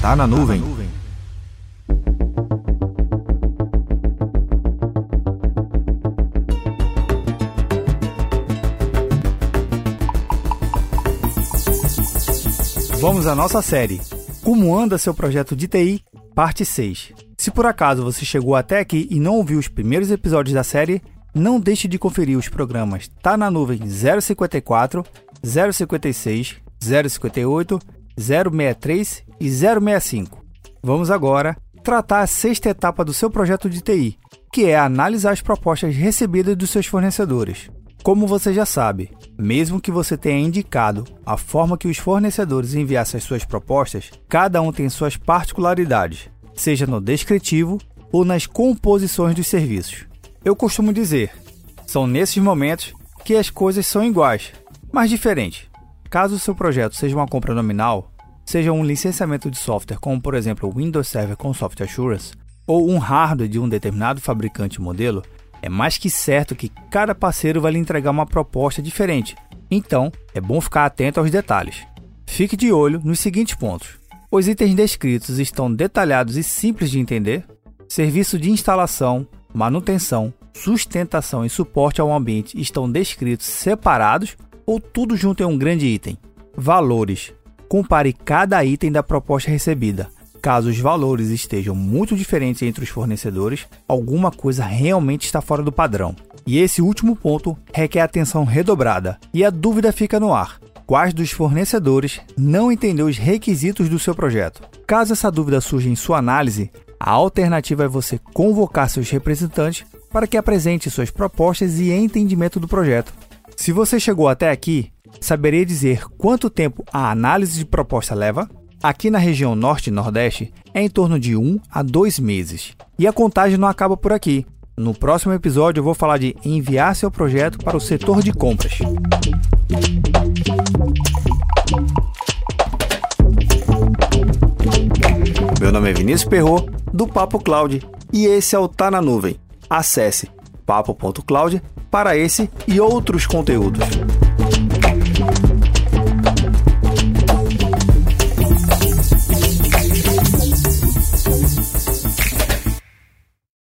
Tá na nuvem. Vamos à nossa série. Como anda seu projeto de TI? Parte 6. Se por acaso você chegou até aqui e não ouviu os primeiros episódios da série, não deixe de conferir os programas Tá na Nuvem 054, 056, 058, 063 e 065. Vamos agora tratar a sexta etapa do seu projeto de TI, que é analisar as propostas recebidas dos seus fornecedores. Como você já sabe, mesmo que você tenha indicado a forma que os fornecedores enviassem as suas propostas, cada um tem suas particularidades, seja no descritivo ou nas composições dos serviços. Eu costumo dizer, são nesses momentos que as coisas são iguais, mas diferentes. Caso o seu projeto seja uma compra nominal, seja um licenciamento de software, como por exemplo o Windows Server com Software Assurance, ou um hardware de um determinado fabricante modelo, é mais que certo que cada parceiro vai lhe entregar uma proposta diferente. Então, é bom ficar atento aos detalhes. Fique de olho nos seguintes pontos: os itens descritos estão detalhados e simples de entender. Serviço de instalação, manutenção, sustentação e suporte ao ambiente estão descritos separados ou tudo junto em um grande item. Valores. Compare cada item da proposta recebida. Caso os valores estejam muito diferentes entre os fornecedores, alguma coisa realmente está fora do padrão. E esse último ponto requer atenção redobrada, e a dúvida fica no ar: quais dos fornecedores não entendeu os requisitos do seu projeto? Caso essa dúvida surja em sua análise, a alternativa é você convocar seus representantes para que apresente suas propostas e entendimento do projeto. Se você chegou até aqui, saberia dizer quanto tempo a análise de proposta leva? Aqui na região Norte e Nordeste é em torno de 1 a 2 meses. E a contagem não acaba por aqui. No próximo episódio eu vou falar de enviar seu projeto para o setor de compras. Meu nome é Vinícius Perro do Papo Cloud, e esse é o Tá na Nuvem. Acesse papo.cloud para esse e outros conteúdos.